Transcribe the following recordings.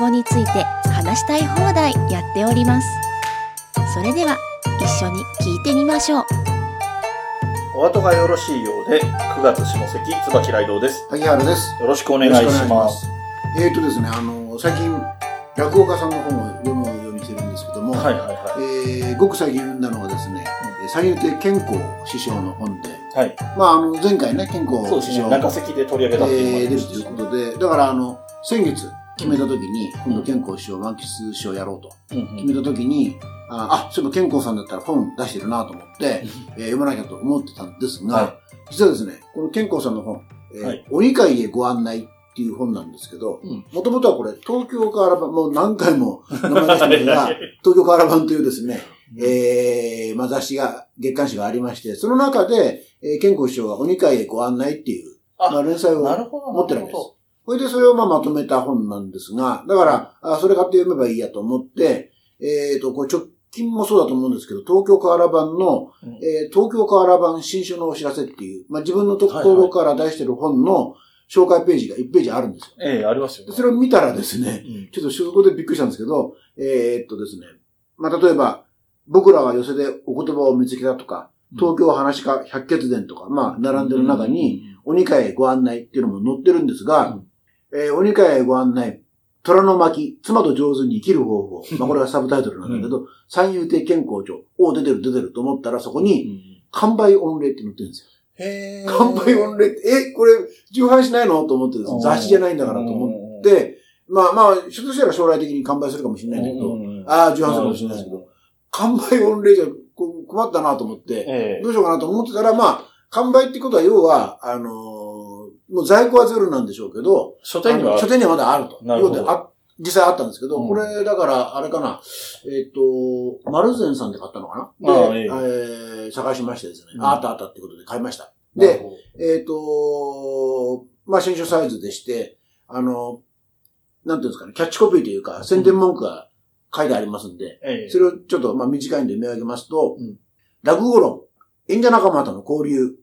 語について話したい放題やっておりますそれでは一緒に聞いてみましょうお後がよろしいようで、9月下関、椿雷道です。萩原です。よろしくお願いします。えーとですね、あの、最近、落語家さんの本を読むようにしてるんですけども、はいはいはえーごく最近読んだのはですね、三遊亭健康師匠の本で、い。はい。まあ、あの、前回ね、健康。師匠、中関で取り上げたっていうえー出ということで、だから、あの、先月決めた時に、今度健康師匠、満喫師匠やろうと。うん決めた時に、あ、あそういえば健康さんだったら本出してるなと思って、えー読まなきゃと思ってたんですが、はい。実はですね、この健康さんの本、えーはい。鬼会へご案内っていう本なんですけどうん、もともとはこれ、東京カーラバン、もう何回も名前出してますが、東京カーラバンというですね、えー、まあ、雑誌が、月刊誌がありまして、その中で、えー、健康師匠が鬼会へご案内っていう、あまあ、連載を。持ってるわけです。なほ。それでそれをまあまとめた本なんですが、だから、あそれ買って読めばいいやと思って、えっ、と、これ直近もそうだと思うんですけど、東京カーラ版の、ど。うんえー東京カーラ版新種のお知らせっていう、まあ自分のところから出してる本の紹介ページが1ページあるんですよ。ええ、ありますよね。でそれを見たらですね、うんちょっとそこでびっくりしたんですけど、えーっとですね、まあ例えば、僕らは寄せでお言葉を見つけたとか、東京話家百血伝とか、まあ並んでる中に、、鬼会へご案内っていうのも載ってるんですが、えー鬼会へご案内、虎の巻、妻と上手に生きる方法。まあこれがサブタイトルなんだけど、三遊亭健康庁。お出てる出てると思ったらそこうに、ん。完売御礼って載ってるんですよ。へえ。完売御礼って、え、これ、重版しないの？と思ってですね。雑誌じゃないんだからと思って、まあまあ、ひょっとしたら将来的に完売するかもしれないんだけど、ああ、重版するかもしれないですけど、完売御礼じゃこ困ったなと思って、ええ。どうしようかなと思ってたら、まあ、完売ってことは要は、あのーもう在庫はゼロなんでしょうけど、書店には書店にはまだあると。なるほど。実際あったんですけど、うん。これ、だから、あれかな、えっ、と、丸善さんで買ったのかな？で、ええ。ー探しましてですね、うん。ああったあったってことで買いました。で、えっ、と、まあ、新書サイズでして、あの、なんていうんですかね、キャッチコピーというか、宣伝文句が書いてありますんで、ええ。それをちょっと、まあ、短いんで読み上げますと、うん。落語論、演者仲間との交流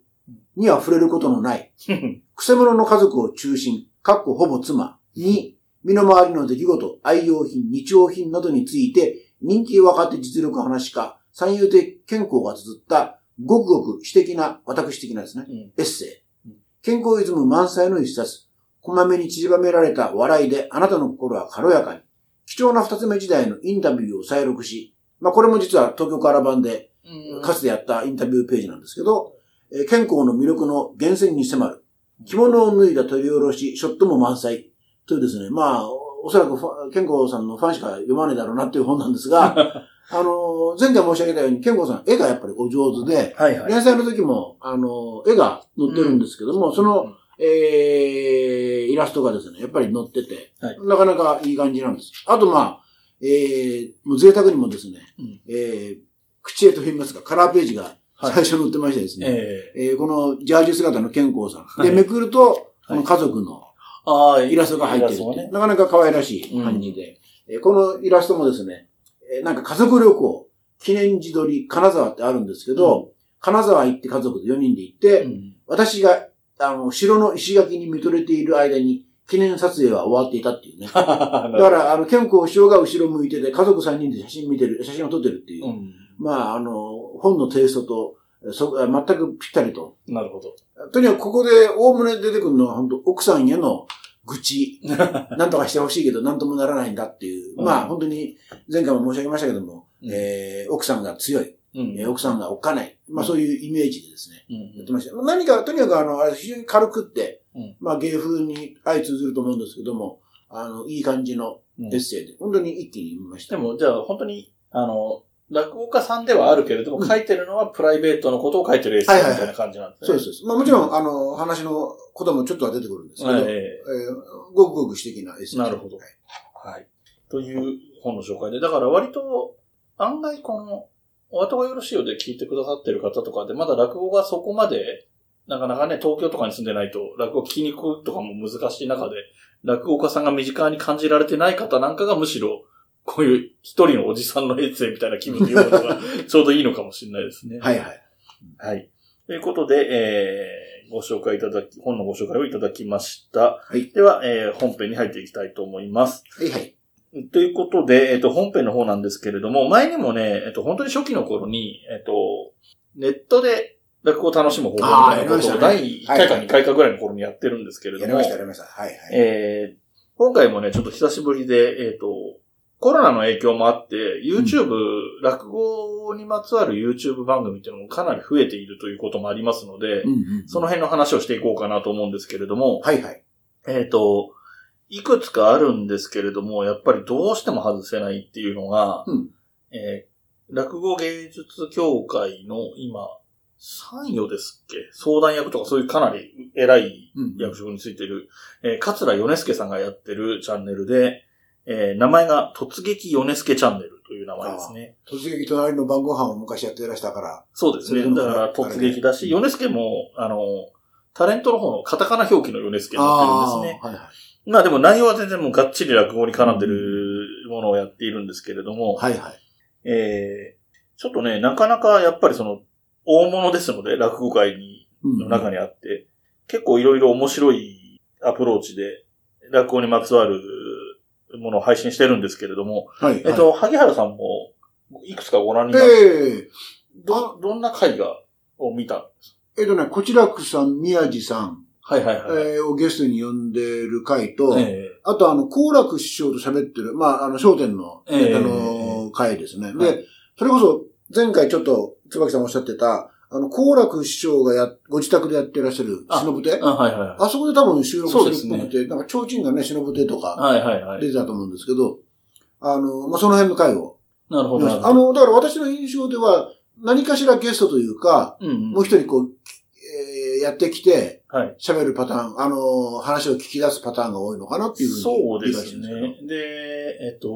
には触れることのない、くせ者の家族を中心、かっこほぼ妻に、身の回りの出来事、愛用品、日用品などについて、人気若手実力話家、三遊亭健康が綴った、ごくごく私的な、私的なですね、うんエッセイうん。健康イズム満載の一冊。こまめに散りばめられた笑いであなたの心は軽やかに。貴重な二つ目時代のインタビューを再録し、まあこれも実は東京カラバンでうんかつてやったインタビューページなんですけど、えー健康の魅力の源泉に迫る。着物を脱いだ取り下ろし、ショットも満載。というですね、まあ、おおそらく健康さんのファンしか読まねえだろうなっていう本なんですが、あのー前回申し上げたように、健康さん絵がやっぱりお上手で、はいはい。連載の時も、あのー絵が載ってるんですけども、その、えー、イラストがですね、やっぱり載ってて、はいなかなかいい感じなんです。あとまあ、えー、もう贅沢にもですね、うんえー、口絵と言いますか、カラーページがはい最初載ってましてですね、ええ。えーこのジャージ姿の健康さん。はい。で、めくると、この家族のああ、イラストが入ってるってい。なかなか可愛らしい感じで、えーこのイラストもですね、えーなんか家族旅行、記念自撮り、金沢ってあるんですけど、金沢行って家族で4人で行って、うん。私が、あの、城の石垣に見とれている間に、記念撮影は終わっていたっていうね。だだから、あの、健康師匠が後ろ向いてて、家族3人で写真見てる、写真を撮ってるっていう。うん。まあ、あの、本のテイストと、そ全くぴったりと。なるほど。とにかくここで、おおむね出てくるのは、本当奥さんへの愚痴。なんとかしてほしいけど、なんともならないんだっていう。うんまあ、本当に、前回も申し上げましたけども、うんえー奥さんが強い、うんえー奥さんがおっかない。まあ、そういうイメージでですね。うんやってました。何か、とにかくあの、あれ非常に軽くって、うんまあ芸風に相通ずると思うんですけども、あの、いい感じのうんエッセイで、本当に一気に読みました。でも、じゃあ、本当に、あの、落語家さんではあるけれども、書いてるのはプライベートのことを書いてるエッセイみたいな感じなんですね。そうです。まあもちろん、あの、話のこともちょっとは出てくるんですけど、はいええーごくごく私的なエッセイ。なるほどはいはい。という本の紹介で、だから割と、案外この、お後がよろしいようで聞いてくださってる方とかで、まだ落語がそこまで、なかなかね、東京とかに住んでないと、落語聞きに行くとかも難しい中で、落語家さんが身近に感じられてない方なんかがむしろ、こういう一人のおじさんのエッセイみたいな気分で読むのが ちょうどいいのかもしれないですね。はいはい。はい。ということで、えー、ご紹介いただき、本のご紹介をいただきました。はいでは、えー、本編に入っていきたいと思います。はいはい。ということで、えっ、と、本編の方なんですけれども、前にもね、えっ、と、本当に初期の頃に、えっ、と、ネットで落語を楽しむ方法みたいなことをね第1回かはい2回かぐらいの頃にやってるんですけれども、やりました、やりました。はいはい。えー今回もね、ちょっと久しぶりで、えっ、と、コロナの影響もあって、YouTube、落語にまつわる YouTube 番組っていうのもかなり増えているということもありますので、うんうんその辺の話をしていこうかなと思うんですけれども、はいはい。えっ、と、いくつかあるんですけれども、やっぱりどうしても外せないっていうのが、うん。えー落語芸術協会の今、参与ですっけ？相談役とかそういうかなり偉いうん役職についている、えー、桂米助さんがやってるチャンネルで、えー名前が突撃米助チャンネルという名前ですね。突撃隣の晩ご飯を昔やっていらしたから。そうですね。だから突撃だし、米助も、あの、タレントの方のカタカナ表記の米助になってるんですね。はいはい。まあでも内容は全然もうがっちり落語に絡んでるものをやっているんですけれども、はいはい。えー、ちょっとね、なかなかやっぱりその、大物ですので、落語界に、うんの中にあって、結構いろいろ面白いアプローチで、落語にまつわるものを配信してるんですけれども、はい。えっと、萩原さんも、いくつかご覧になっはい、ええど、どんな回が、を見たんですえっとね、こちらくさん、宮地さん、はいはいはい。えーをゲストに呼んでる回と、えあとあの、好楽師匠と喋ってる、まあ、あの、商店の、ええあの、回ですね。はで、それこそ、前回ちょっと、椿さんおっしゃってた、あの、好楽師匠がや、ご自宅でやってらっしゃる、あ忍ぶ亭あ、はいはいはい。あそこで多分収録してるっぽくて、なんか、提灯がね、忍ぶ亭とかはいはいはい。出てたと思うんですけど、あの、まあ、その辺の回を。なるほど。あの、だから私の印象では、何かしらゲストというか、うんうんもう一人こう、えーやってきて、はい。喋るパターン、あの、話を聞き出すパターンが多いのかなっていうふうに。そうですね。で、えっと、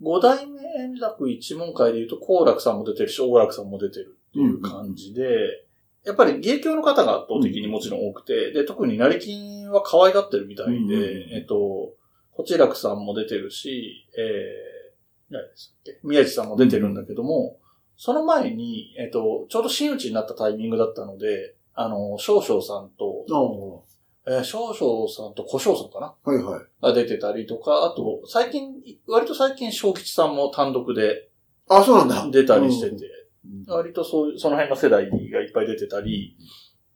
五代目円楽一門会で言うと、好楽さんも出てるし、大楽さんも出てるっていう感じで、やっぱり芸協の方が圧倒的にもちろん多くて、で、特に成金は可愛がってるみたいで、えっと、こちらくさんも出てるし、えー、何でしたっけ？宮地さんも出てるんだけども、その前に、えっと、ちょうど真打ちになったタイミングだったので、あの、少々さんと、おえー少々さんと小少さんかな？はいはい。が出てたりとか、あと、最近、割と最近、小吉さんも単独であ、そうなんだ。出たりしてて、うん割とそういう、その辺の世代がいっぱい出てたり、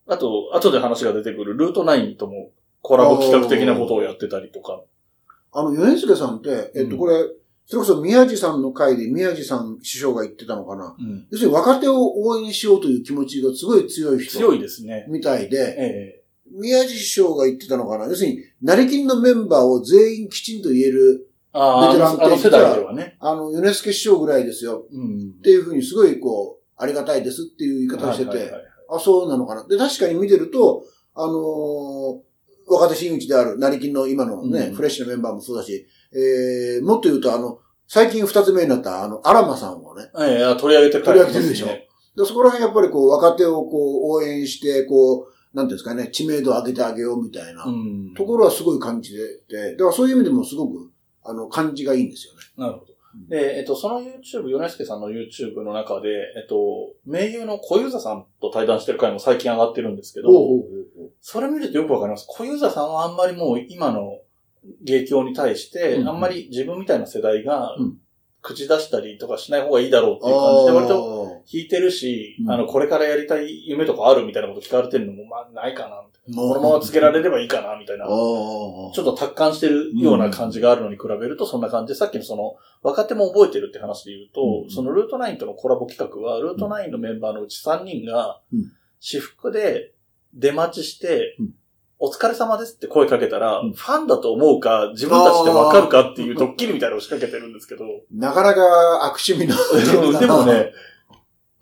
あと、後で話が出てくるルート9ともコラボ企画的なことをやってたりとか。あの、米助さんって、えっと、うんこれ、それこそ宮地さんの回で宮地さん師匠が言ってたのかな。うん要するに若手を応援しようという気持ちがすごい強い人。強いですね。みたいで、え宮地師匠が言ってたのかな。要するに、成金のメンバーを全員きちんと言える、えああ、ベテランってあの世代ではね。あの、米助師匠ぐらいですよ。うんっていうふうにすごいこう、ありがたいですっていう言い方をしてて、はいはいはいあ、そうなのかな。で、確かに見てると、あのー若手真打ちである、成金の今のね、うん。フレッシュなメンバーもそうだし、えー、もっと言うと、あの、最近二つ目になった、あの、アラマさんをね、ええ取り上げてる取り上げてるでしょ。ねでそこら辺やっぱりこう、若手をこう、応援して、こう、なんていうんですかね、知名度を上げてあげようみたいな、うん。ところはすごい感じてて、だからそういう意味でもすごく、あの、感じがいいんですよね。なるほど。で、えっと、その YouTube、米助さんの YouTube の中で、えっと、名優の小遊三さんと対談してる回も最近上がってるんですけど、それ見るとよくわかります。小遊三さんはあんまりもう今の芸協に対して、うんあんまり自分みたいな世代がうん、口出したりとかしない方がいいだろうっていう感じで、割とと、弾いてるし、うん。あの、これからやりたい夢とかあるみたいなこと聞かれてるのも、まあ、ないかな。ここのままつけられればいいかな、みたいな。ちょょっと達観してるような感じがあるのに比べると、そんな感じ。で、さっきのその、若手も覚えてるって話で言うと、うん。そのルート9とのコラボ企画は、ルート9のメンバーのうち3人がうん、私服で出待ちしてうん、お疲れ様ですって声かけたら、うん。ファンだと思うか、自分たちでわかるかっていうドッキリみたいなのを仕掛けてるんですけど、なかなか悪趣味な。でもね、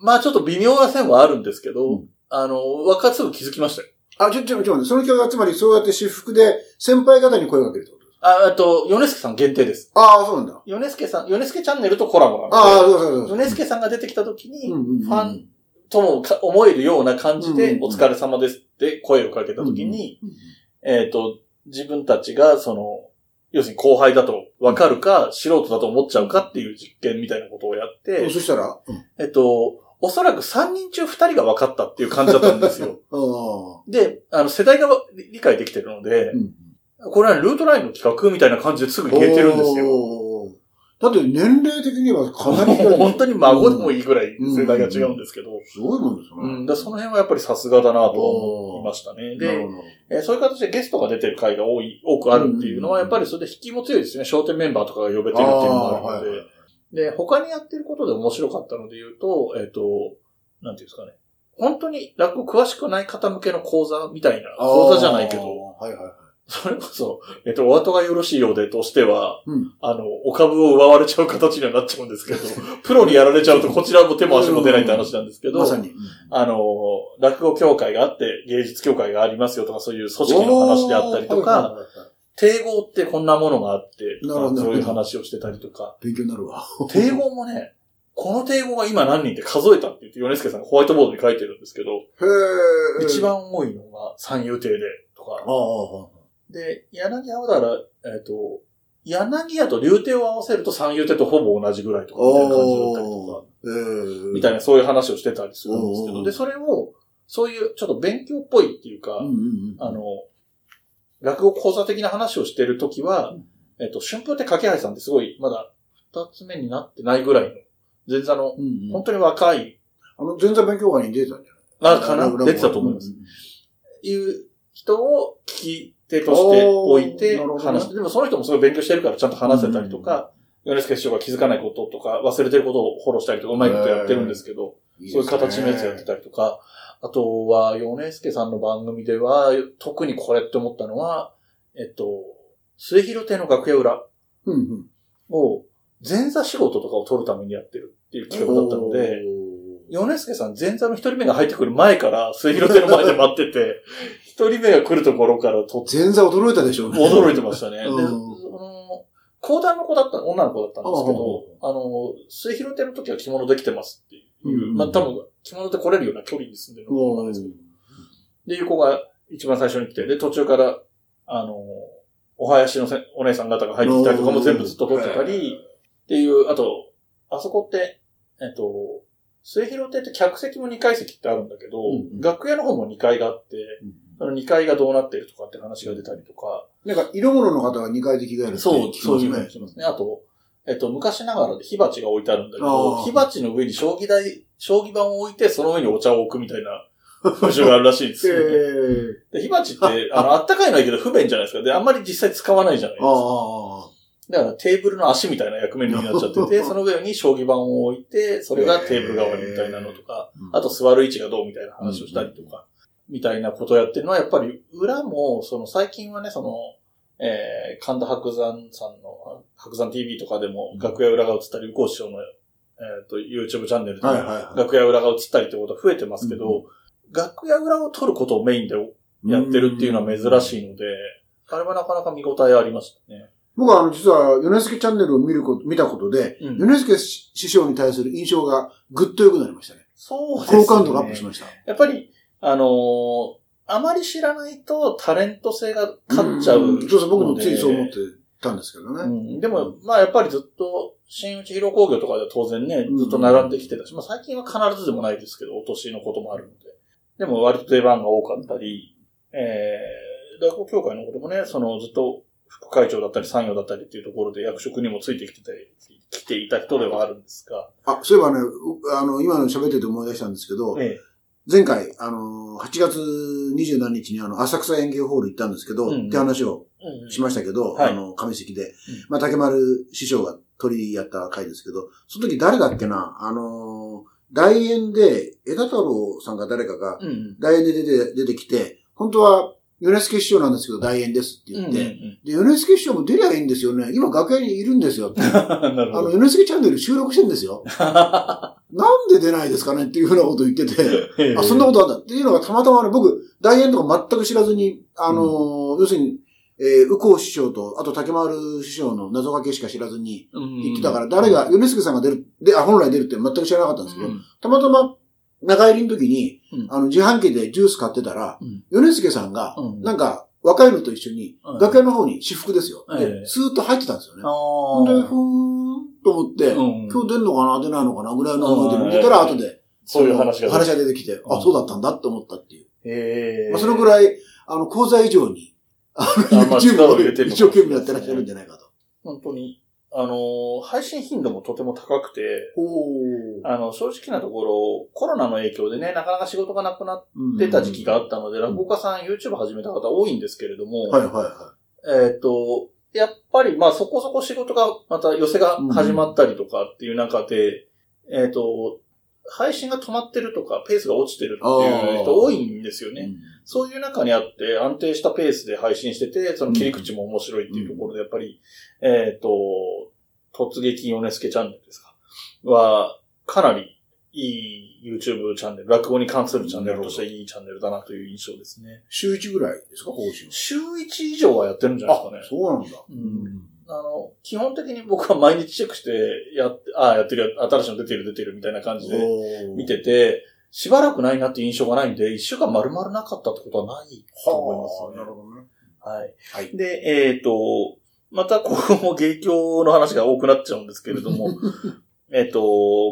まあちょっと微妙な線はあるんですけど、うん。あの、若手すぐ気づきましたよ。あ、ちょ、ちょ、ちょ、その企画はつまりそうやって私服で先輩方に声をかけるってこと？ですあ、あと、ヨネスケさん限定です。かああ、そうなんだ。ヨネスケさん、ヨネスケチャンネルとコラボなので、ああ、そうそうそう。ヨネスケさんが出てきた時に、ファンともか思えるような感じで、お疲れ様ですって声をかけた時に、えっ、と、自分たちが、その、要するに後輩だと分かるか、素人だと思っちゃうかっていう実験みたいなことをやってうん、そしたら、うん。えっと、おそらく3人中2人が分かったっていう感じだったんですよ。で、あの、世代が理解できてるのでう、ん。これはルートラインの企画みたいな感じですぐ言えてるんですよ。だって年齢的にはかなり 本当に孫でもいい。ぐらい世代が違うんですけど、すごいもんですうね。ん、だその辺はやっぱりさすがだなと思いましたね。で、えーそういう形でゲストが出てる回が多い、多くあるっていうのは、うんやっぱりそれで引きも強いですね。商店メンバーとかが呼べてるっていうのもあるので。で、他にやってることで面白かったので言うと、えっ、と、なんていうんですかね。本当に落語詳しくない方向けの講座みたいな、講座じゃないけど、。はいはいはい。それこそ、えっ、と、お後がよろしいようでとしては、うんあの、お株を奪われちゃう形にはなっちゃうんですけど、プロにやられちゃうとこちらも手も足も出ないって話なんですけど、まさに。あの、落語協会があって、芸術協会がありますよとか、そういう組織の話であったりとか、帝豪ってこんなものがあって、なるほどそういう話をしてたりとか、勉強になるわ。帝豪もね、この帝豪が今何人って数えたって言って、米助さんがホワイトボードに書いてるんですけど、へえ。一。番多いのが三遊亭で、とかあ、あ、で、柳屋はだから、えっ、と、柳屋と竜亭を合わせると三遊亭とほぼ同じぐらいとか、みたいな感じだったりとか、ええ。みたいなそういう話をしてたりするんですけど、で、それを、そういうちょっと勉強っぽいっていうか、うんうんうん。あの、落語講座的な話をしてるときは、えっと、春風亭掛橋さんってすごい、まだ二つ目になってないぐらいの、前座の、うんうん。本当に若い、あの、前座勉強会に出てたんじゃない？あ、かな？出てたと思います。うんうん。いう人を聞き手として置いて話して、でもその人もすごい勉強してるからちゃんと話せたりとか、米助師匠が気づかないこととか、忘れてることをフォローしたりとか、うまいことやってるんですけど、そういう形のやつやってたりとか、あとは、米助さんの番組では、特にこれって思ったのは、えっと、末広亭の楽屋裏うんうん。を、前座仕事とかを取るためにやってるっていう企画だったので、米助さん前座の一人目が入ってくる前から、末広亭の前で待ってて、一人目が来るところからと前座驚いたでしょうね。驚いてましたね。講談の子だった、女の子だったんですけど、あの、末広亭の時は着物できてますっていう、うんまあ多分、着物で来れるような距離に住んでるのな。んですけど、で、いう子が一番最初に来て、で、途中から、あの、お囃子のせお姉さん方が入ってきたりとかも全部ずっと撮ってたり、っていう、あと、あそこって、えっと、末広亭って客席も2階席ってあるんだけど、うんうん。楽屋の方も2階があって、その2階がどうなってるとかって話が出たりとか、なんか、色物の方が2階で着替えるってそう、そういうふうすね。あと、えっと、昔ながらで火鉢が置いてあるんだけあど、ー火鉢の上に将棋台、将棋盤を置いて、その上にお茶を置くみたいな 風習があるらしいんですよ、ね。えで火鉢って、あの、あったかいのはいいけど不便じゃないですか。で、あんまり実際使わないじゃないですあか。あ。だからテーブルの足みたいな役目になっちゃってて、その上に将棋盤を置いて、それがテーブル代わりみたいなのとか、うんあと座る位置がどうみたいな話をしたりとか、みたいなことをやってるのは、やっぱり裏も、その最近はね、その、えー、神田白山さんの、白山 TV とかでも楽屋裏が映ったり、右近師匠の、えっ、と、YouTube チャンネルで。楽屋裏が映ったりってことが増えてますけど、楽屋裏を撮ることをメインでやってるっていうのは珍しいので、あれはなかなか見応えありましたね。僕はあの、実は、ヨネスケチャンネルを見ること、見たことで、うんヨネスケ師匠に対する印象がぐっと良くなりましたね。そうですね。好感度がアップしました。やっぱり、あのーあまり知らないとタレント性が勝っちゃうので。んそうそう、僕もついそう思ってたんですけどね。うん、でも、まあやっぱりずっと、新内広工業とかでは当然ね、ずっと並んできてたし、まあ最近は必ずでもないですけど、お年のこともあるので。でも割と出番が多かったり、えー、落語協会のこともね、そのずっと副会長だったり参与だったりっていうところで役職にもついてきてて、来ていた人ではあるんですが、あ、そういえばね、うあの、今の喋ってて思い出したんですけど、え前回、あの、8月27日にあの、浅草園芸ホール行ったんですけど、うんって話をしましたけど、はいあの、上席で。まあ、竹丸師匠が鳥やった回ですけど、その時誰だっけなあの、大演で、枝太郎さんが誰かが、うんうん。大演で出て、出てきて、本当は、米助師匠なんですけど、大演ですって言って、うんうんで、米助師匠も出りゃいいんですよね。今楽屋にいるんですよって。あの、ほど。米助チャンネル収録してるんですよ。なんで出ないですかねっていうふうなことを言ってて、あ、そんなことあった。っていうのがたまたまね、僕、大演とか全く知らずに、あのー要するに、えー、右近師匠と、あと竹丸師匠の謎かけしか知らずに言言ってたから、誰が、米助さんが出る、で、あ、本来出るって全く知らなかったんですけど、うん。たまたま、中入りの時に、うん。あの、自販機でジュース買ってたら、うん。米助さんが、うん。なんか、若いのと一緒に、うん。楽屋の方に私服ですよ。ええ。で、スーッと入ってたんですよね。あで、ーふーんと思って、うん。今日出んのかな出ないのかなぐらいの思いで見てたら、後でそういう話が話が出てきて、あ、うん。そうだったんだって思ったっていう。ええまあ、そのぐらい、あの、講座以上に、あの、YouTube を一生懸命やってらっしゃるんじゃないかと。本当に、あのー配信頻度もとても高くて、おあの、正直なところ、コロナの影響でね、なかなか仕事がなくなっーてた時期があったので、落語家さん YouTube 始めた方多いんですけれども、はいはいはえっ、と、やっぱり、まあそこそこ仕事が、また寄せが始まったりとかっていう中で、えっ、と、配信が止まってるとか、ペースが落ちてるっていう人多いんですよい。ね。そういう中にあって、安定したペースで配信してて、その切り口も面白いっていうところで、やっぱり、えっ、と、突撃ヨネスケチャンネルですか？は、かなりいい YouTube チャンネル、落語に関するチャンネルとしていいチャンネルだなという印象ですね。週1ぐらいですか、更新。週1以上はやってるんじゃないですかね。そうなんだ。うんあの、基本的に僕は毎日チェックして、やって、ああ、やってる、新しいの出てる出てるみたいな感じで見てて、しばらくないなっていう印象がないんで、一週間丸々なかったってことはないと思いますはあ、ねなるほどね。はい。はい。で、えっ、と、またここも芸協の話が多くなっちゃうんですけれども、えっと、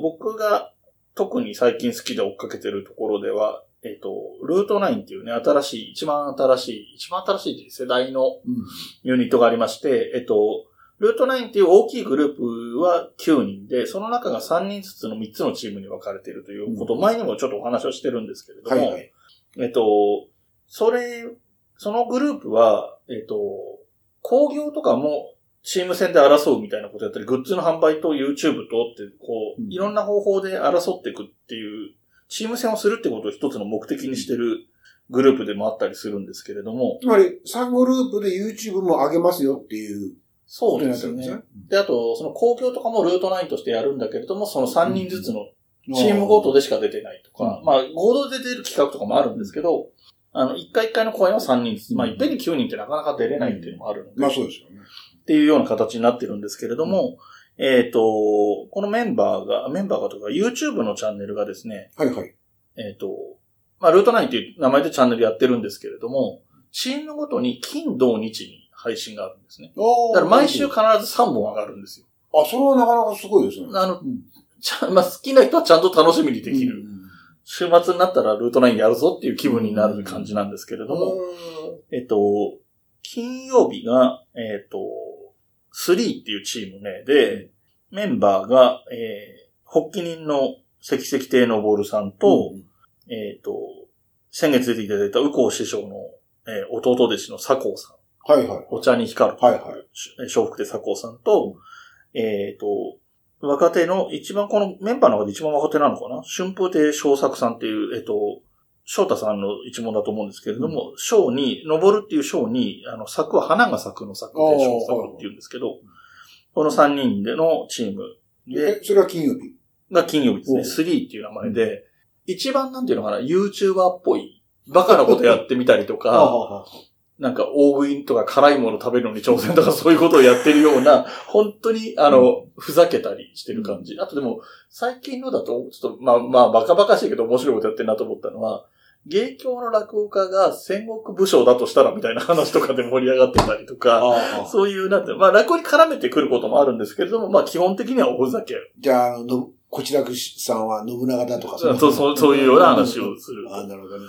僕が特に最近好きで追っかけてるところでは、えっ、と、ルート9っていうね、新しい、一番新しい、一番新しい世代のうん。ユニットがありまして、えっと、ルート9っていう大きいグループは9人で、その中が3人ずつの3つのチームに分かれているということ。を、前にもちょっとお話をしてるんですけれども、はいはい。えっと、それ、そのグループは、えっと、工業とかもチーム戦で争うみたいなことやったり、グッズの販売と YouTube とって、こう、うん。いろんな方法で争っていくっていう、チーム戦をするってことを一つの目的にしてるグループでもあったりするんですけれども、つまり、3グループで YouTube も上げますよっていう。そうですね。なってるんですね。。で、あと、その公共とかもルート9としてやるんだけれども、その3人ずつのチームごとでしか出てないとか、うん。まあ、合同で出る企画とかもあるんですけど、あの、一回一回の公演は3人ずつ、まあ、いっぺんに9人ってなかなか出れないっていうのもあるので、まあそうですよね。っていうような形になってるんですけれども、えっ、と、このメンバーが、メンバーがとか、YouTube のチャンネルがですね、はいはい。えっ、と、まあ、ルート9っていう名前でチャンネルやってるんですけれども、チームごとに金、土、日に配信があるんですね。だから毎週必ず3本上がるんですよ。あ、それはなかなかすごいですね。あのうんちゃまあ、好きな人はちゃんと楽しみにできる。うん週末になったらルート9やるぞっていう気分になる感じなんですけれども、えっと、金曜日が、えっと、3っていうチームね、で、メンバーが、えー、発起人の関石亭のボルさんと、えっと、先月出ていただいた右近師匠の、えー弟弟子の佐光さん、はいはい。お茶に光る、はいはい。し笑福亭佐光さんと、えっ、と、若手の、一番このメンバーの中で一番若手なのかな？春風亭昇作さんっていう、えっ、と、翔太さんの一門だと思うんですけれども、章に、登るっていう章に、あの、咲くは花が咲くの咲くで昇作っていうんですけど、この3人でのチームで、え、それは金曜日？が金曜日ですね。おう。3っていう名前で、一番なんていうのかな、YouTuber っぽい、バカなことやってみたりとか、あなんか大食いとか辛いもの食べるのに挑戦とかそういうことをやってるような、本当にあの、ふざけたりしてる感じ。あとでも、最近のだと、ちょっとまあまあバカバカしいけど面白いことやってるなと思ったのは、芸協の落語家が戦国武将だとしたらみたいな話とかで盛り上がってたりとか、そういう、なんて、まあ落語に絡めてくることもあるんですけれども、まあ基本的にはおふざけ。じゃあ、あの、のこちらくさんは信長だとかそうそうそういうような話をする。あなるほどね。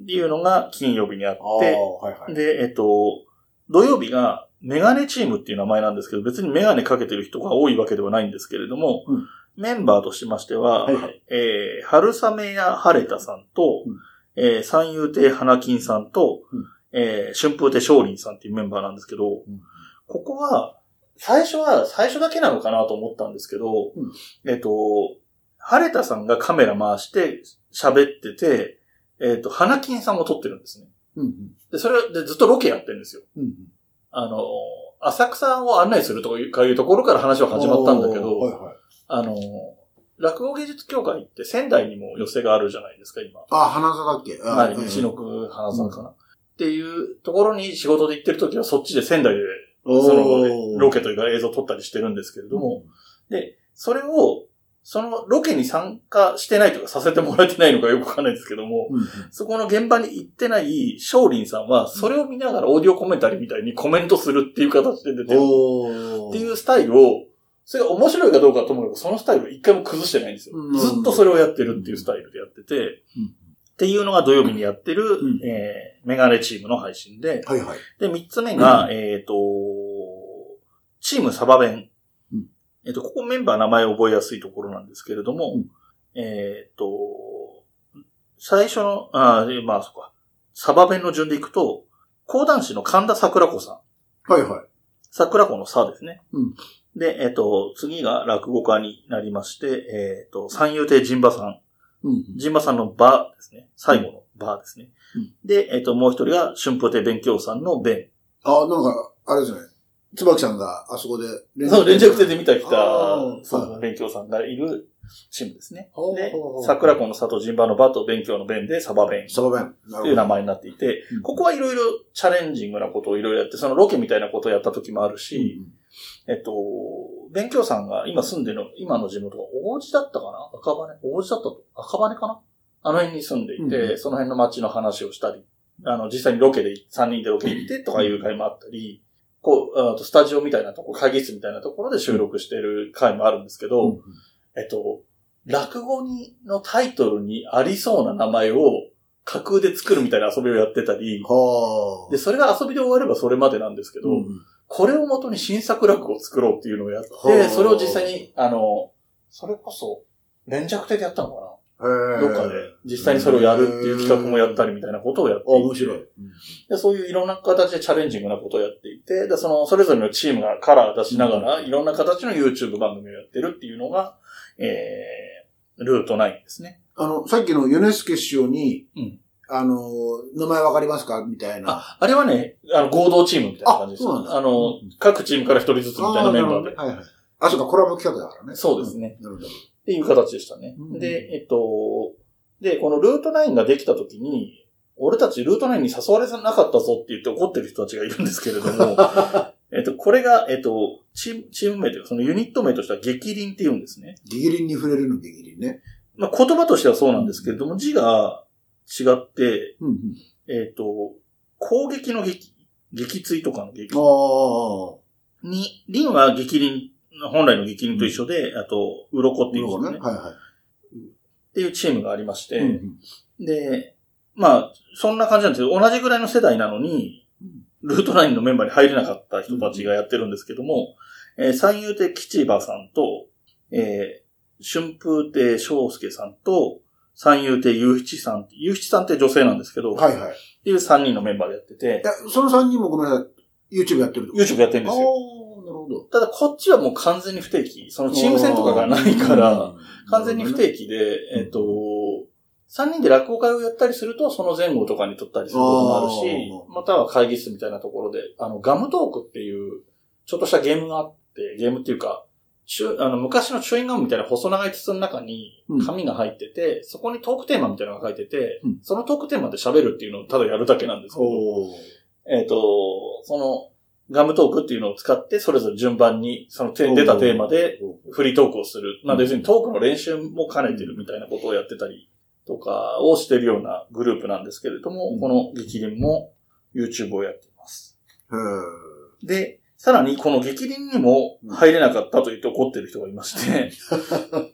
っていうのが金曜日にあって、はいはい。で、えっと、土曜日がメガネチームっていう名前なんですけど、別にメガネかけてる人が多いわけではないんですけれども、うんメンバーとしましては、はいはいえー、春雨や晴れたさんと、うんえー、三遊亭花金さんと、うんえー、春風亭昇林さんっていうメンバーなんですけど、んここは、最初は、最初だけなのかなと思ったんですけど、うんえっと、晴れたさんがカメラ回して喋ってて、えっと、花金さんも撮ってるんですね。うんうんで、それでずっとロケやってるんですよ。うんうんあの、浅草を案内するというかいうところから話は始まったんだけど、はいはい。あの、落語芸術協会って仙台にも寄せがあるじゃないですか、今。あ、花座だっけはい、うん。西の区花沢かな、っていうところに仕事で行ってる時はそっちで仙台で、その、ロケというか映像撮ったりしてるんですけれども、で、それを、そのロケに参加してないとかさせてもらえてないのかよくわかんないですけども、うんうん。そこの現場に行ってない少林さんは、それを見ながらオーディオコメンタリーみたいにコメントするっていう形で出てる。っていうスタイルを、それが面白いかどうかともかく、そのスタイルを一回も崩してないんですよ。うんずっとそれをやってるっていうスタイルでやってて、うんっていうのが土曜日にやってる、んえーメガネチームの配信で、はいはい。で、三つ目が、えっ、と、チームサバ弁。うんえっ、と、ここメンバー名前覚えやすいところなんですけれども、うんえっ、と、最初の、あーまあ、そっか。サバ弁の順でいくと、講談師の神田桜子さん。はいはい。桜子の差ですね。うんで、えっ、と、次が落語家になりまして、えっ、と、三遊亭神馬さん。うん。神馬さんの場ですね。最後の場ですね。うんで、えっ、と、もう一人が春風亭勉強さんの弁。あ、なんか、あれですね。椿さんがあそこで連そう、連着亭で見た来たそう、はい勉強さんがいるチームですね。で桜子の里神馬の場と勉強の弁でサバ弁サバ弁。なという名前になっていて、ここはいろいろチャレンジングなことをいろいろやって、そのロケみたいなことをやった時もあるし、えっと、勉強さんが今住んでるの、今の地元が王子だったかな？赤羽？王子だったと？赤羽かな？あの辺に住んでいて、うんその辺の街の話をしたり、あの、実際にロケで、3人でロケ行ってとかいう回もあったり、こう、あとスタジオみたいなとこ、会議室みたいなところで収録してる回もあるんですけど、うんえっと、落語にのタイトルにありそうな名前を架空で作るみたいな遊びをやってたり、はあ。で、それが遊びで終わればそれまでなんですけど、うんこれをもとに新作落語を作ろうっていうのをやっはあて、それを実際に、あの、それこそ、連着亭でやったのかへなえどっかで、実際にそれをやるっていう企画もやったりみたいなことをやっていあ、て面白い。でそういういろんな形でチャレンジングなことをやっていて、でその、それぞれのチームがカラー出しながら、いろんな形の YouTube 番組をやってるっていうのが、えー、ルート9ですね。あの、さっきのヨネスケ師匠に、うんあの、名前わかりますか？みたいな。あ、あれはね、あの、合同チームみたいな感じです。あそうなんだあの、各チームから一人ずつみたいなメンバーで。はいはい。あ、そうか、コラボ企画だからね。そうですねうん。なるほど。っていう形でしたね。うんで、えっと、で、このルート9ができた時に、俺たちルート9に誘われなかったぞって言って怒ってる人たちがいるんですけれども、えっと、これが、えっと、チーム、チーム名というか、そのユニット名としては激輪って言うんですね。ギギリンに触れるのギギリンね。まあ、言葉としてはそうなんですけれども、字が違って、うんうん。えっと、攻撃の撃、撃墜とかの撃。に、輪は激輪、本来の激輪と一緒で、あと、鱗っていう字ね。ね。はいはっていうチームがありましい。て、うんで、まあ、そんな感じなんですけど、同じぐらいの世代なのに、ルートラインのメンバーに入れなかった人たちがやってるんですけども、えー三遊亭吉馬さんと、えー春風亭昇介さんと、三遊亭雄七さん、雄七さんって女性なんですけど、はいはい。っていう三人のメンバーでやっててい、や、その3人もごめんなさい。YouTube やってるってこと YouTube やってるんですよ。ああ、なるほど。ただこっちはもう完全に不定期。そのチーム戦とかがないから、完全に不定期で、えっ、と、3人で落語会をやったりすると、その前後とかに撮ったりすることもあるしあ、または会議室みたいなところで、あの、ガムトークっていう、ちょっとしたゲームがあって、ゲームっていうか、あの昔のチューインガムみたいな細長い筒の中にうん。紙が入ってて、そこにトークテーマみたいなのが書いてて、うん。そのトークテーマで喋るっていうのをただやるだけなんですけど、えっ、と、その、ガムトークっていうのを使って、それぞれ順番に、そのて出たテーマで、フリートークをする。まあ別にトークの練習も兼ねてるみたいなことをやってたりとかをしてるようなグループなんですけれども、うん。この激輪も YouTube をやっています。で、さらにこの激輪にも入れなかったと言って怒ってる人がいまして、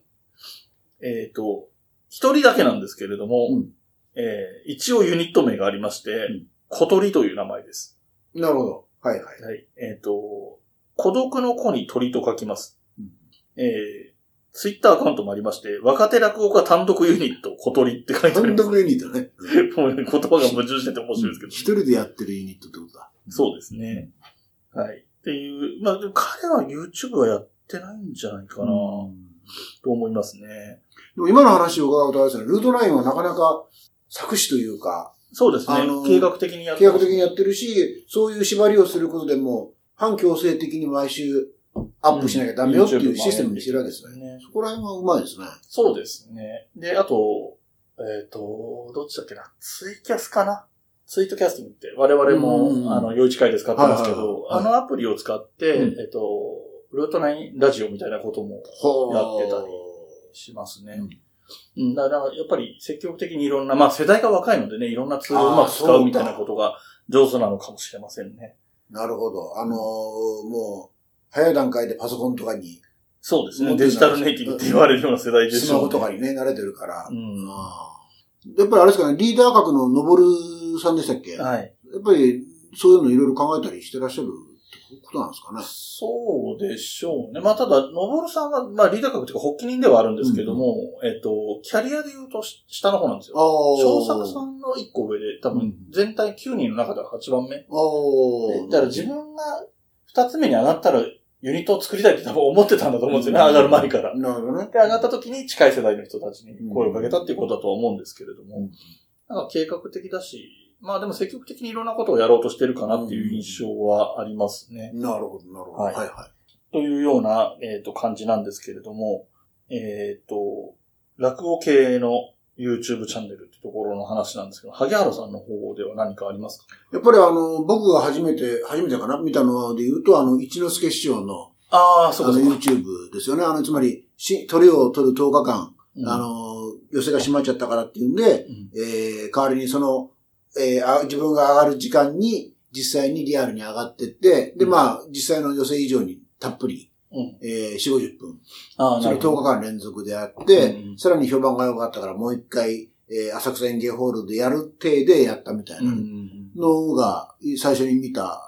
えっと、一人だけなんですけれども、うんえー一応ユニット名がありまして、ん小鳥という名前です。なるほど。はいはい。はい。えっ、と、孤独の子に鳥と書きます。うんえー、ツイッターアカウントもありまして、若手落語家単独ユニット小鳥って書いてあり単ます。独ユニットね。もうね言葉が矛盾してて面白いですけど。一人でやってるユニットってことだ。そうですね。はい。っていう、まあ、彼は YouTube はやってないんじゃないかな、と思いますね。でも今の話を伺うとあれですね、ルート9はなかなか作詞というか、そうですね。あの計画的にやって計画的にやってるし、そういう縛りをすることでも、反強制的に毎週アップしなきゃダメよっていうシステムにしてるわけですね。ね。そこら辺はうまいですね。そうですね。で、あと、えっ、と、どっちだっけな。ツイキャスかなツイートキャスティングって我々も、うんあの、余市会で使ってますけど、はいはいはいあのアプリを使って、うんえっ、と、ルートナインラジオみたいなこともほやってたりしますね。うん、だから、やっぱり積極的にいろんな、まあ世代が若いのでね、いろんなツールをうまく使うみたいなことが上手なのかもしれませんね。なるほど。あのーもう、早い段階でパソコンとかにそうですね。デジタルネイティブって言われるような世代ですスマよね。ホとかにね、慣れてるから。うんやっぱりあれですかね、リーダー格ののぼるさんでしたっけ？やはい。っぱりそういうのいろいろ考えたりしてらっしゃるってことなんですかね？そうでしょうね。まあ、ただ、のぼるさんは、まあ、リーダー格というか、発起人ではあるんですけども、えっと、キャリアで言うとし下の方なんですよ。ああ。小作さんの1個上で、多分うん、全体9人の中では8番目。ああ。だから自分が2つ目に上がったら、ユニットを作りたいって多分思ってたんだと思うんですよね、うん上がる前から。なるほどね。で、上がった時に近い世代の人たちに声をかけたっていうことだとは思うんですけれども、うんなんか計画的だし、まあでも積極的にいろんなことをやろうとしてるかなっていう印象はありますね。なるほど、なるほど。はいはいはというような、えっ、と、感じなんですけれども、えっ、と、落語系の YouTube チャンネルってところの話なんですけど、萩原さんの方では何かありますか？い。やっぱりあの、僕が初めて、初めてかな？見たので言うと、あの、一之輔師匠の、ああ、そうかそうか。YouTube ですよね。あの、つまり、し、鳥を取る10日間、うんあ、の、寄せが閉まっちゃったからっていうんで、うんえー、代わりにその、えーあ、自分が上がる時間に、実際にリアルに上がってって、で、うんまあ、実際の寄せ以上にたっぷり、うん。えー、4、50分、それ10なるほど。日間連続でやって、うんさらに評判が良かったからもう一回、えー、浅草園芸ホールでやる体でやったみたいな。のが、最初に見た、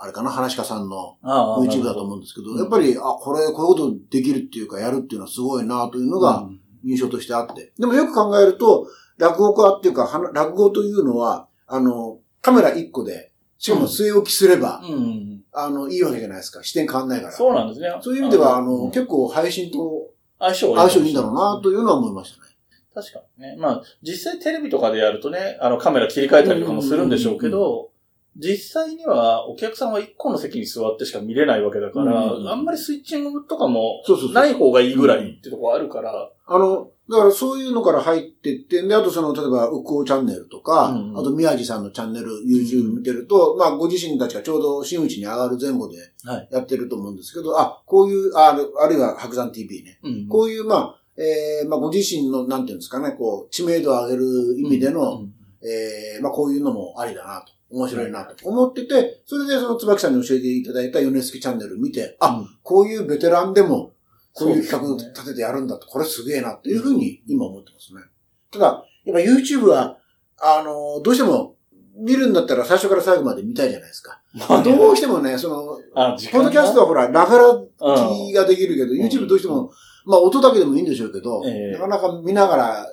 あれかな、話家さんの YouTube だと思うんですけど、うんやっぱり、あ、これ、こういうことできるっていうか、やるっていうのはすごいなというのが印象としてあって。でもよく考えると、落語家っていうか、落語というのは、あの、カメラ1個で、しかも据え置きすれば、うんうんあの、いいわけじゃないですか。視点変わんないから。そうなんですね。そういう意味では、あの、うん結構配信と相性相性いいんだろうなというのは思いましたね。確かにね。まあ、実際テレビとかでやるとね、あのカメラ切り替えたりとかもするんでしょうけど、実際にはお客さんは一個の席に座ってしか見れないわけだから、うんあんまりスイッチングとかもない方がいいぐらいってとこあるから、あの、だからそういうのから入ってって、で、あとその、例えば、うこうチャンネルとか、うん。あと宮地さんのチャンネル、YouTube 見てると、まあ、ご自身たちがちょうど真打ちに上がる前後ではい。やってると思うんですけど、あ、こういう、ああるあるいは白山 TV ね。うんこういう、まあ、えー、まあ、ご自身の、なんていうんですかね、こう、知名度を上げる意味での、うん。えー、まあ、こういうのもありだなと。面白いなと思ってて、それでその椿さんに教えていただいたヨネスケチャンネル見て、あ、うん。こういうベテランでも、こういう企画立ててやるんだと、これすげえなっていうふうに今思ってますね。ただ、やっぱ YouTube は、あの、どうしても、見るんだったら最初から最後まで見たいじゃないですか。まあねどうしてもね、その、ポッドキャストはほら、ながら聞きができるけど、ん YouTube どうしても、まあ音だけでもいいんでしょうけど、ええなかなか見ながら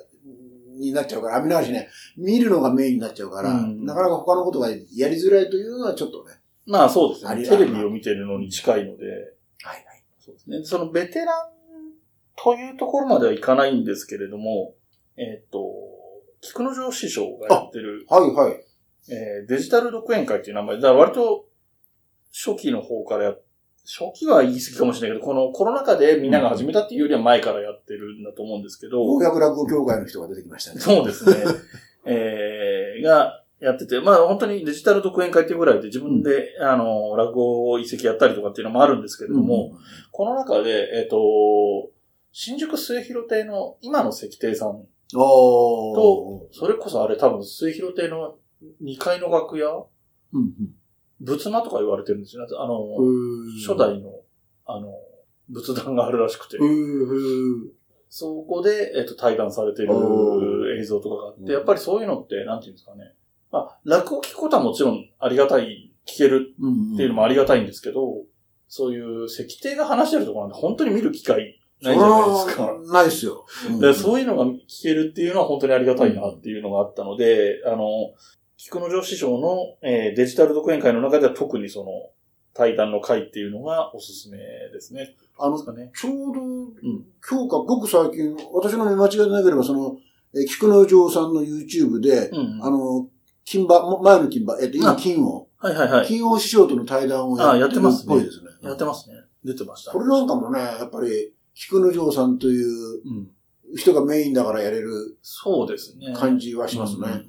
になっちゃうから、あ見ながらしね、見るのがメインになっちゃうから、うんなかなか他のことがやりづらいというのはちょっとね。まあそうですね。テレビを見てるのに近いので。そうですね。そのベテランというところまではいかないんですけれども、えっ、と、菊之丞師匠がやってる、はいはい。えーデジタル独演会っていう名前で、だ割と初期の方からや、初期は言い過ぎかもしれないけど、このコロナ禍でみんなが始めたっていうよりは前からやってるんだと思うんですけど、公約落語協会の人が出てきましたね。そうですね。えー、が、やってて、まあ本当にデジタル独演会っていうぐらいで自分で、あの、落語を一席やったりとかっていうのもあるんですけれども、この中で、えっ、と、新宿末広亭の今の石亭さん。と、それこそあれ多分末広亭の2階の楽屋、うん仏間とか言われてるんですよね。あの、うん。初代の、あの、仏壇があるらしくて、うん。そこで、えっ、と、対談されておる映像とかがあって、うんやっぱりそういうのって、なんていうんですかね。まあ、落語聞くことはもちろんありがたい、聞けるうん。っていうのもありがたいんですけど、そういう石庭が話してるところなんて本当に見る機会ないじゃないですか。はないですよ。うんでそういうのが聞けるっていうのは本当にありがたいなっていうのがあったので、あの、菊之丞師匠の、えーデジタル独演会の中では特にその対談の会っていうのがおすすめですね。あのです、かね。ちょうど、今日か、ごく最近、私の見間違いでなければ、その、えー菊之丞さんの YouTube で、うん。あの、金馬、も前の金馬、えっと、今あ金王、はいはいはい。金王師匠との対談をあややってますねぽいですね。やってますね。出てました。これなんかもね、やっぱり、菊之丞さんといううん。人がメインだからやれるそうですね。感じはしますね。うんうんうんうん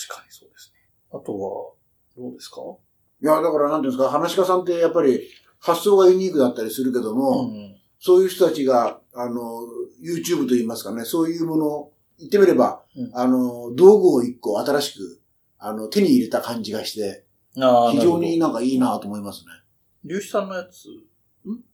確かにそうですね。あとは、どうですか？いや、だからなんていうんですか、話し家さんってやっぱり発想がユニークだったりするけども、ん。そういう人たちが、あの、YouTube といいますかね、そういうもの、言ってみれば、うんあの、道具を一個新しく、あの、手に入れた感じがして、非常になんかいいなと思いますね。粒子さんのやつ？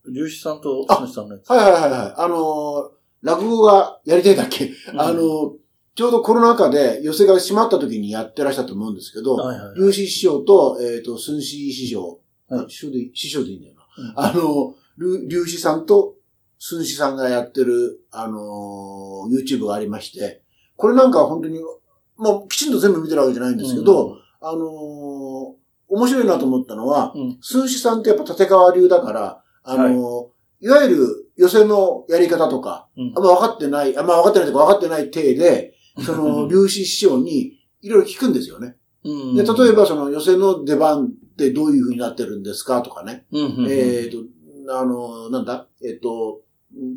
粒子さんとつむさんのやつ？はいはいはいはい。あのー落語がやりたいだっけ、うんあのーちょうどコロナ禍で寄せが閉まった時にやってらっしゃったと思うんですけど、はいはい。粒子師匠と、えっ、と、寸志師匠、はいあ師匠でいい、師匠でいいんだようんな。あの、る粒子さんと寸志さんがやってる、あのー YouTube がありまして、これなんか本当に、もうきちんと全部見てるわけじゃないんですけど、あのー面白いなと思ったのは、うん、寸志さんってやっぱ立川流だから、あのーい、わゆる寄せのやり方とか、うん。あんま分かってない、あんま分かってないとか分かってない体で、その、粒子師匠にいろいろ聞くんですよね。うん。で、例えばその寄せの出番ってどういう風になってるんですかとかね。うんうんうん。えっ、と、あの、なんだ？えっ、と、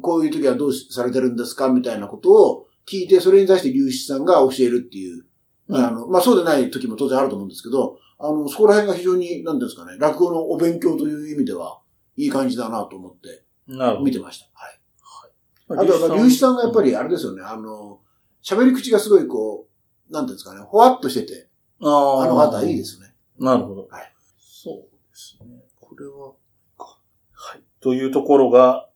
こういう時はどうされてるんですかみたいなことを聞いて、それに対して粒子さんが教えるっていう。うんあの、まあ、そうでない時も当然あると思うんですけど、あの、そこら辺が非常に、なんですかね、落語のお勉強という意味では、いい感じだなと思って。見てました。はい。まあとは、粒子さんがやっぱりあれですよね、あの、喋り口がすごいこう、なんていうんですかね、ほわっとしてて、ああの方いいですね。なるほど。はい。そうですね。これは、かはい。というところが、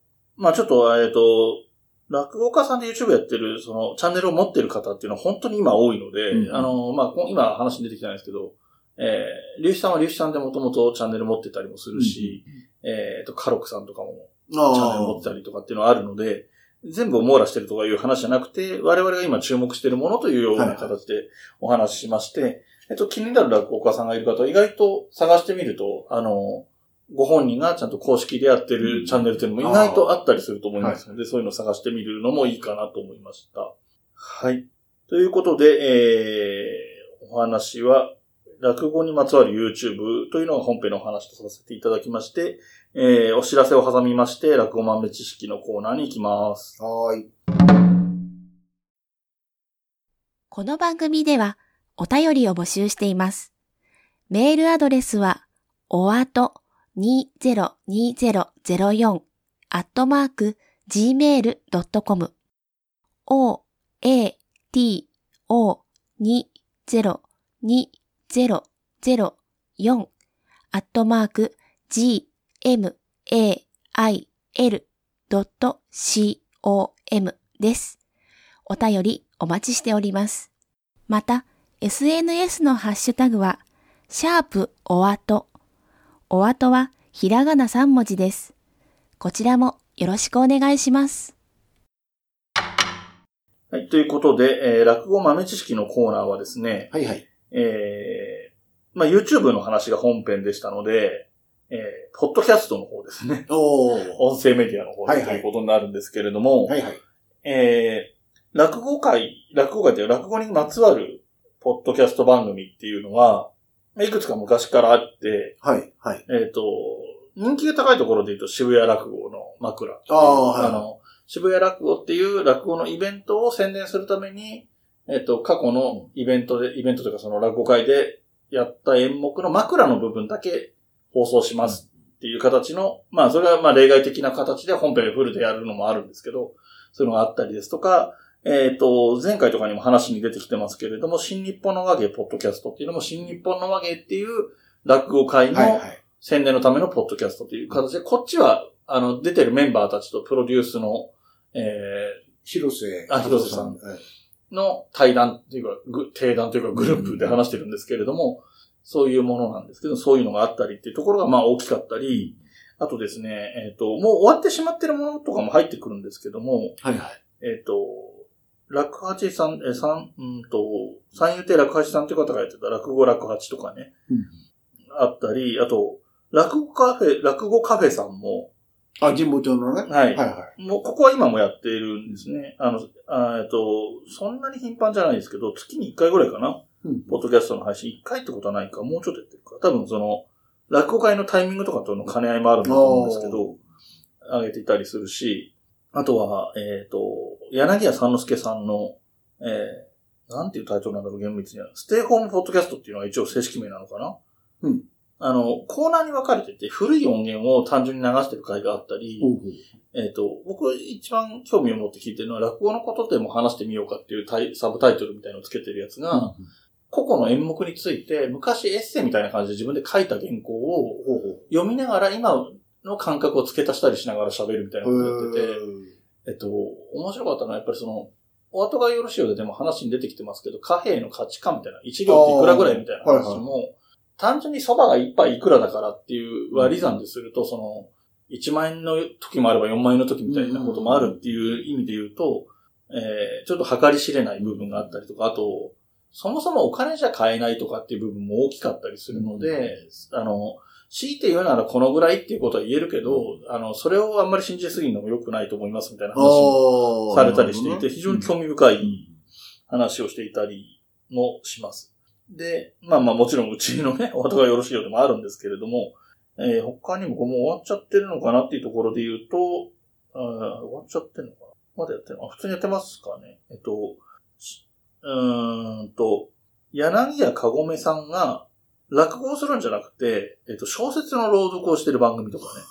まあちょっと、えっ、と、落語家さんで YouTube やってる、その、チャンネルを持ってる方っていうのは本当に今多いので、うん。あの、まあこ今話に出てきてないですけど、えー、粒子さんは粒子さんでもともとチャンネル持ってたりもするし、えっ、と、カロクさんとかもチャンネル持ってたりとかっていうのはあるので、全部を網羅してるとかいう話じゃなくて、我々が今注目しているものというような形でお話ししまして、えっと、気になる落語家さんがいる方は意外と探してみると、あの、ご本人がちゃんと公式でやってるチャンネルっていうのも意外とあったりすると思いますので、そういうのを探してみるのもいいかなと思いました。はい。ということで、えー、お話は、落語にまつわる YouTube というのが本編のお話とさせていただきまして、えー、お知らせを挟みまして、落語豆知識のコーナーに行きます。はーい。この番組ではお便りを募集しています。メールアドレスは、おあと202004アットマーク gmail.com o, a, t, o, 202004アットマーク g, m, a, i, l, c, o, m です。お便りお待ちしております。また、SNS のハッシュタグは、シャープおあと。おあとはひらがな3文字です。こちらもよろしくお願いします。はい。ということで、えー、落語豆知識のコーナーはですね、はいはい。えー、まあ、YouTube の話が本編でしたので、えー、ポッドキャストの方ですね。おー。音声メディアの方はいはいでということになるんですけれども、はいはい。えー、落語会、落語会というか落語にまつわるポッドキャスト番組っていうのは、いくつか昔からあって、はいはい。えっ、と、人気が高いところで言うと渋谷落語の枕。あーはいあの、渋谷落語っていう落語のイベントを宣伝するために、えっ、と、過去のイベントで、イベントというかその落語会でやった演目の枕の部分だけ放送しますっていう形の、まあそれはまあ例外的な形で本編フルでやるのもあるんですけど、そういうのがあったりですとか、えっ、と、前回とかにも話に出てきてますけれども、新日本の和芸ポッドキャストっていうのも、新日本の和芸っていう落語会の。宣伝のためのポッドキャストという形で、こっちは、あの、出てるメンバーたちとプロデュースの、え広瀬。あ広瀬さんの対談というか、ぐ定談というかグループで話してるんですけれども、そういうものなんですけど、そういうのがあったりっていうところがまあ大きかったり、あとですね、えっ、と、もう終わってしまってるものとかも入ってくるんですけども、はいはい。えっ、と、落八さん、え、さん、うんと、三遊亭落八さんという方がやってた落語落八とかね、うんあったり、あと、落語カフェ、落語カフェさんも、あ、神保町のね。はい。はいはい。もう、ここは今もやっているんですね。あの、あえっと、そんなに頻繁じゃないですけど、月に1回ぐらいかな。うんポッドキャストの配信1回ってことはないか、もうちょっとやってるか。多分その、落語会のタイミングとかとの兼ね合いもあるんだと思うんですけど、上げていたりするし、あとは、えっ、と、柳家三之助さんの、えー、なんていうタイトルなんだろう、厳密には。ステイホームポッドキャストっていうのが一応正式名なのかな？うん。あの、コーナーに分かれてて、古い音源を単純に流してる回があったり、ほうほうえっ、と、僕一番興味を持って聞いてるのは、落語のことでも話してみようかっていうタイサブタイトルみたいのをつけてるやつが、個々の演目について、昔エッセイみたいな感じで自分で書いた原稿を読みながら、今、の感覚を付け足したりしながら喋るみたいなことをやってて、えっと、面白かったのはやっぱりその、お後がよろしいようででも話に出てきてますけど、貨幣の価値観みたいな、1両っていくらぐらいみたいな話も、単純に蕎麦が一杯いくらだからっていう割り算ですると、その、1万円の時もあれば4万円の時みたいなこともあるっていう意味で言うと、えー、ちょっと計り知れない部分があったりとか、あと、そもそもお金じゃ買えないとかっていう部分も大きかったりするので、あの、強いて言うならこのぐらいっていうことは言えるけど、あの、それをあんまり信じすぎるのも良くないと思いますみたいな話をされたりしていて、非常に興味深い話をしていたりもします。で、まあまあもちろんうちのね、お後がよろしいようでもあるんですけれども、えー、他にももう終わっちゃってるのかなっていうところで言うと、あ終わっちゃってるのかな？まだやってるの？普通にやってますかね？えっと、うーんと、柳家かごめさんが落語をするんじゃなくて、えっと、小説の朗読をしてる番組とかね。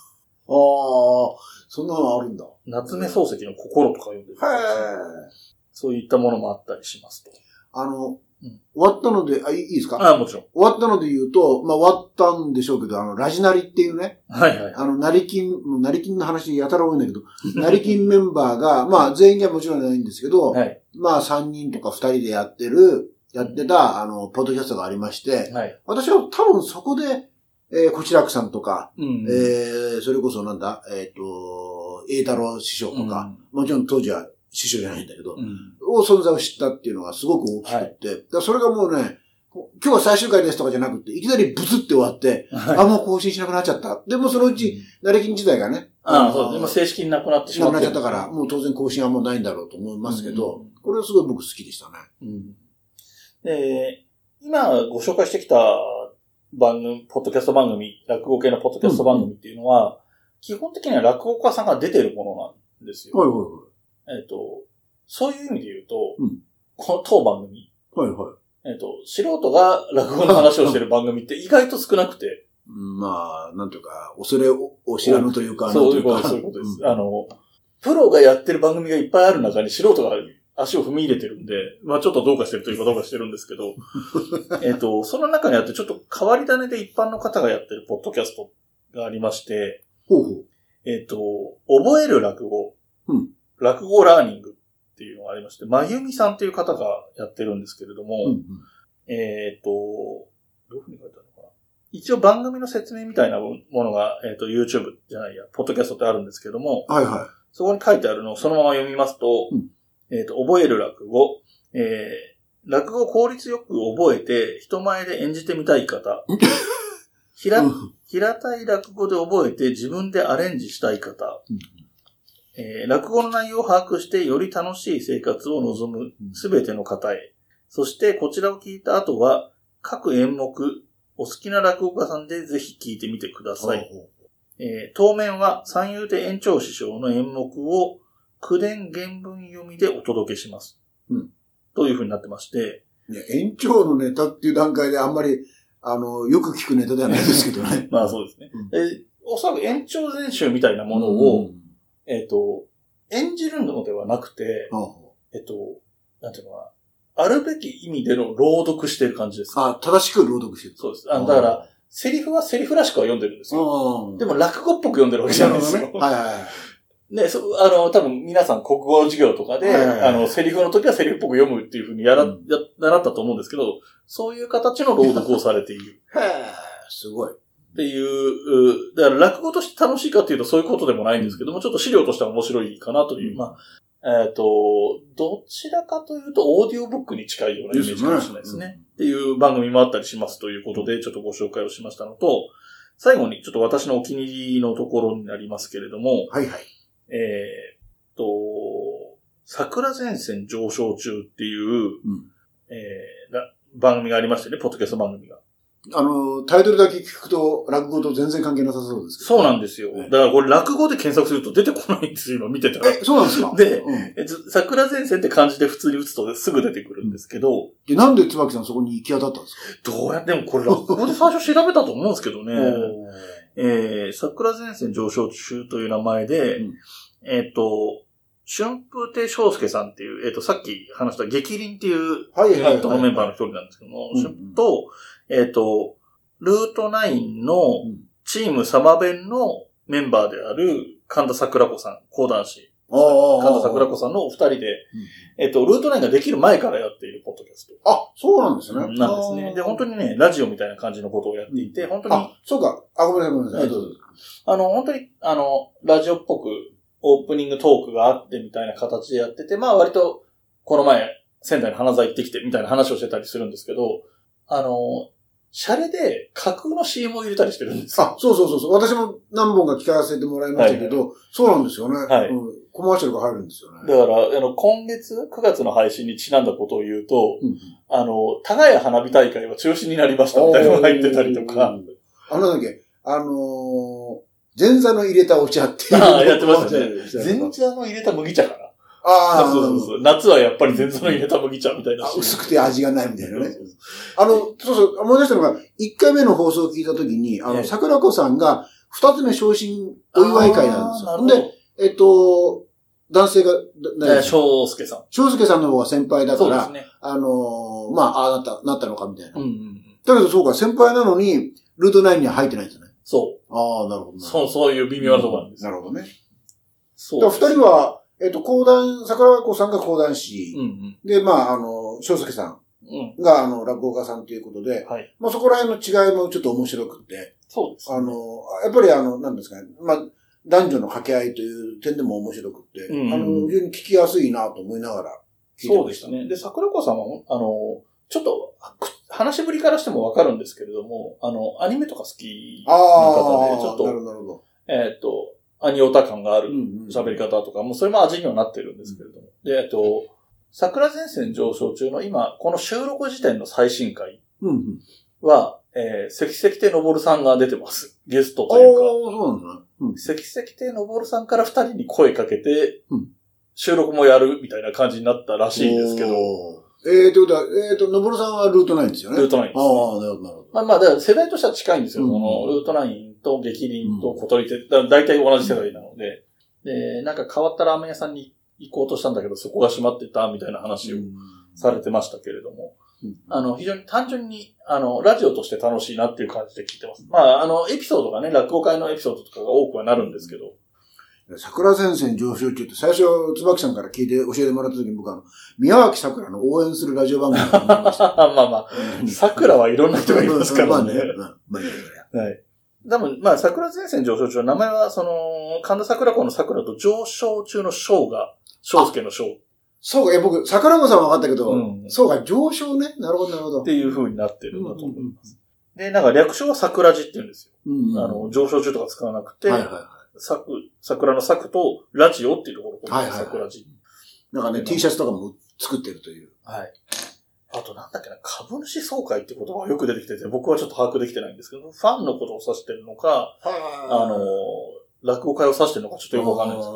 ああ、そんなのあるんだ。夏目漱石の心とか読んでる。へえ。そういったものもあったりしますと。あの、うん終わったので、あ、いいいですか？ああ、もちろん。終わったので言うと、まあ終わったんでしょうけど、あの、ラジナリっていうね、はいはい。あの、成金、成金の話やたら多いんだけど、成金メンバーが、まあ全員にはもちろんないんですけど、はい。まあ3人とか2人でやってる、やってた、あの、ポッドキャストがありまして、はい。私は多分そこで、えー、こちらくさんとか、うん。えー、それこそなんだ、えっ、と、栄太郎師匠とか、もちろん当時は師匠じゃないんだけど、うん。を存在を知ったっていうのがすごく大きくって、だからそれがもうね、今日は最終回ですとかじゃなくて、いきなりブツって終わって、はい。あ、もう更新しなくなっちゃった。でもそのうち、成金時代がね、ああ、そうですね。正式になくなってしまなくってなっちゃったから、もう当然更新はもうないんだろうと思いますけど、うんこれはすごい僕好きでしたね。うんで、今ご紹介してきた番組、ポッドキャスト番組、落語系のポッドキャスト番組っていうのは、基本的には落語家さんが出てるものなんですよ。はいはえっ、と、そういう意味で言うと、うんこの当番組、いはい。はいはい。えっ、と、素人が落語の話をしてる番組って意外と少なくて、うんまあ、なんというか、恐れをお知らぬというか、そういうことです、あの、プロがやってる番組がいっぱいある中に素人が足を踏み入れてるんで、まあちょっとどうかしてるというかどうかしてるんですけど、えっと、その中にあってちょっと変わり種で一般の方がやってるポッドキャストがありまして、ほうほう。えっと、覚える落語、うん。落語ラーニングっていうのがありまして、まゆみさんっていう方がやってるんですけれども、うんうん。えっ、と、どういうふうに書いてあるのかな。一応番組の説明みたいなものが、えっ、と、YouTube じゃないや、ポッドキャストってあるんですけども、はいはそこに書いてあるのをそのまま読みますと、うんえっ、と、覚える落語、えー、落語を効率よく覚えて人前で演じてみたい方、平い。うん平たい落語で覚えて自分でアレンジしたい方、うんえー落語の内容を把握してより楽しい生活を望むすべての方へ。そしてこちらを聞いた後は、各演目、お好きな落語家さんでぜひ聞いてみてください。えー当面は三遊亭延長師匠の演目を口伝原文読みでお届けします。うんというふうになってまして、ういや延長のネタっていう段階であんまり、あの、よく聞くネタではないですけどね。まあそうですね。うんえおそらく延長前集みたいなものを、えっ、と、演じるのではなくて、ほうほえっと、なんていうのかな。あるべき意味での朗読してる感じです。うあ、正しく朗読してる。そうです。あのだから、セリフはセリフらしくは読んでるんですよ。うん、でも落語っぽく読んでるわけじゃないですよ。はいはいはい。ね、そあの、多分皆さん国語の授業とかで、はいはいはいあの、セリフの時はセリフっぽく読むっていうふうにやら、うんや、習ったと思うんですけど、そういう形の朗読をされている。へえ、すごい。っていう、うだから落語として楽しいかっていうとそういうことでもないんですけども、ちょっと資料としては面白いかなという、まあ、えっ、と、どちらかというとオーディオブックに近いようなイメージかもしれないですね。っていう番組もあったりしますということで、ちょっとご紹介をしましたのと、最後にちょっと私のお気に入りのところになりますけれども、はいはい。桜前線上昇中っていう、うんえーら番組がありましてね、ポッドキャスト番組が。あの、タイトルだけ聞くと落語と全然関係なさそうですけど。そうなんですよ。ねだからこれ落語で検索すると出てこないんですよ、今見てたら。え、そうなんですか？でうん桜前線って漢字で普通に打つとすぐ出てくるんですけど、で、なんで椿さんそこに行き当たったんですか？どうやってもこれ落語で最初調べたと思うんですけどね。えー、桜前線上昇中という名前で、うんえーっと、春風亭昇介さんっていう、えーっと、さっき話した激鱗っていうはいはいのメンバーの一人なんですけども、と、えーっと、ルート9のうんチームサマベンのメンバーである神田桜子さん、講談師、神田桜子さんのお二人で、えっと、ルートナインができる前からやっているポッドキャスト。あ、そうなんですね。なんですね。で、本当にね、ラジオみたいな感じのことをやっていて、本当に、あ、そうか。あ、ごめんなさい、ごめんなさい。あの、本当に、あの、ラジオっぽくオープニングトークがあってみたいな形でやってて、まあ割と、この前、仙台の花座行ってきてみたいな話をしてたりするんですけど、あの、シャレで架空の CM を入れたりしてるんですよ。あ、そうそうそうそう。私も何本か聞かせてもらいましたけど、そうなんですよね。はいうんコマーシャルが入るんですよね。だから、あの、今月、9月の配信にちなんだことを言うと、うんあの、田谷花火大会は中止になりましたみたいなのが入ってたりとか、。あのなんだっけ、あのー、前座の入れたお茶っていう。ああやってましたね前前座の入れた麦茶かな。ああ、そうそうそう。夏はやっぱり前座の入れた麦茶みたいな。薄くて味がないみたいなね。あの、そうそう、思い出したのが、1回目の放送を聞いたときに、あの、ええ桜子さんが、2つ目昇進お祝い会なんですよ。で、えっと、男性が、だえ誰ー翔介さん。翔介さんの方が先輩だから、そうですね。あのーまあ、ああ、なった、なったのかみたいな。うんうんうん。だけどそうか、先輩なのに、ルート9には入ってないんですね。そああ、なるほど。う。そう、そういう微妙なところなんです。なるほどね。そう二人は、えっと、講談、桜子さんが講談師うん、うん。で、まあ、あの、翔介さうん。んが、あの、落語家さんということで、はい。まあ、そこら辺の違いもちょっと面白くて、そうです。あの、やっぱりあの、なんですかね、まあ、男女の掛け合いという点でも面白くて、うんあの、非常に聞きやすいなと思いながら聞いてそうました。ですね。で、桜子さんは、あの、ちょっと、く話しぶりからしてもわかるんですけれども、あの、アニメとか好きな方で、ちょっと、なるほど。えっ、と、アニオタ感があるうんうん喋り方とか、もうそれも味にはなってるんですけれども。で、えっと、桜前線上昇中の今、この収録時点の最新回うんうん。は、えー、関関亭のぼるさんが出てます。ゲストというか。そうなんですね。うん関関亭のぼるさんから二人に声かけて、うん収録もやるみたいな感じになったらしいんですけど、おー。えー、ということは、えーと、のぼるさんはルート9ですよね。ルートナインです、ね。ああ、なるほど、なるほど。まあまあ、だから世代としては近いんですよ。うんその、ルートナインと激輪と小鳥って、だ大体同じ世代なので。で、なんか変わったラーメン屋さんに行こうとしたんだけど、そこが閉まってたみたいな話をされてましたけれども、うんあの、非常に単純に、あの、ラジオとして楽しいなっていう感じで聞いてます。まあ、あの、エピソードがね、落語会のエピソードとかが多くはなるんですけど、桜前線上昇中って最初、椿さんから聞いて教えてもらった時に僕はあの、宮脇桜の応援するラジオ番組だと思いました。まあまあ、桜はいろんな人がいますからね。まあね。はい。多分、まあ、桜前線上昇中の名前は、その、神田桜子の桜と上昇中の昇が、昇介の昇っそうか、え、僕、桜子さんは分かったけど、うんそうか、上昇ね。なるほど、なるほど。ていう風になってるんだと思います。で、なんか略称は桜字って言うんですよ。うんあの、上昇中とか使わなくて、はいはいは桜桜の桜とラジオっていうところはいはいはい桜字。い。なんかね、T シャツとかも作ってるという。はい。あとなんだっけな、株主総会って言葉がよく出てきてて、僕はちょっと把握できてないんですけど、ファンのことを指してるのか、あの、落語会を指してるのかちょっとよくわかんないんですけ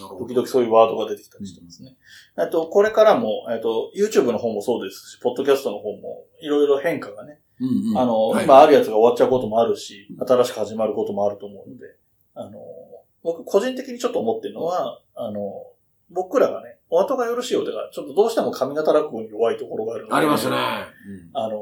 ど時々そういうワードが出てきたりしてますね。えっと、これからも、えっと、YouTube の方もそうですし、ポッドキャストの方も、いろいろ変化がね、うんうんあの、はい今あるやつが終わっちゃうこともあるし、新しく始まることもあると思うので、あの、僕個人的にちょっと思ってるのは、あの、僕らがね、お後がよろしいようでが、ちょっとどうしても上方落語に弱いところがあるので、ありますね。あの、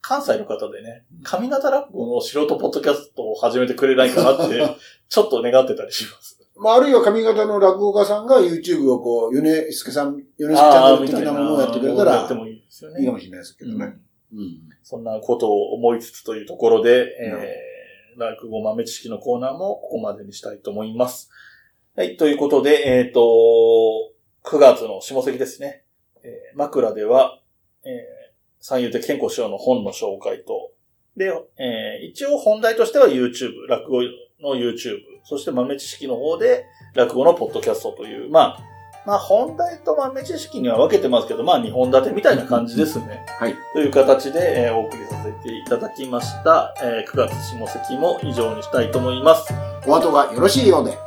関西の方でね、上方落語の素人ポッドキャストを始めてくれないかなって、ちょっと願ってたりします。まあ、あるいは上方の落語家さんが YouTube をこう、米助さん、米助チャンネル的なものをやってくれたらやって、もいいですよね。いいかもしれないですけどうんね。うん。そんなことを思いつつというところで、えー、落語豆知識のコーナーもここまでにしたいと思います。はい、ということで、えっ、と、9月の下関ですね。えー枕では、えー、三遊亭健康師匠の本の紹介と、で、えー一応本題としては YouTube、落語の YouTube、そして豆知識の方で落語のポッドキャストという、まあ、まあ本題と豆知識には分けてますけど、まあ2本立てみたいな感じですね。はい。という形で、えーお送りさせていただきました。えー9月下関も以上にしたいと思います。お後がよろしいようで。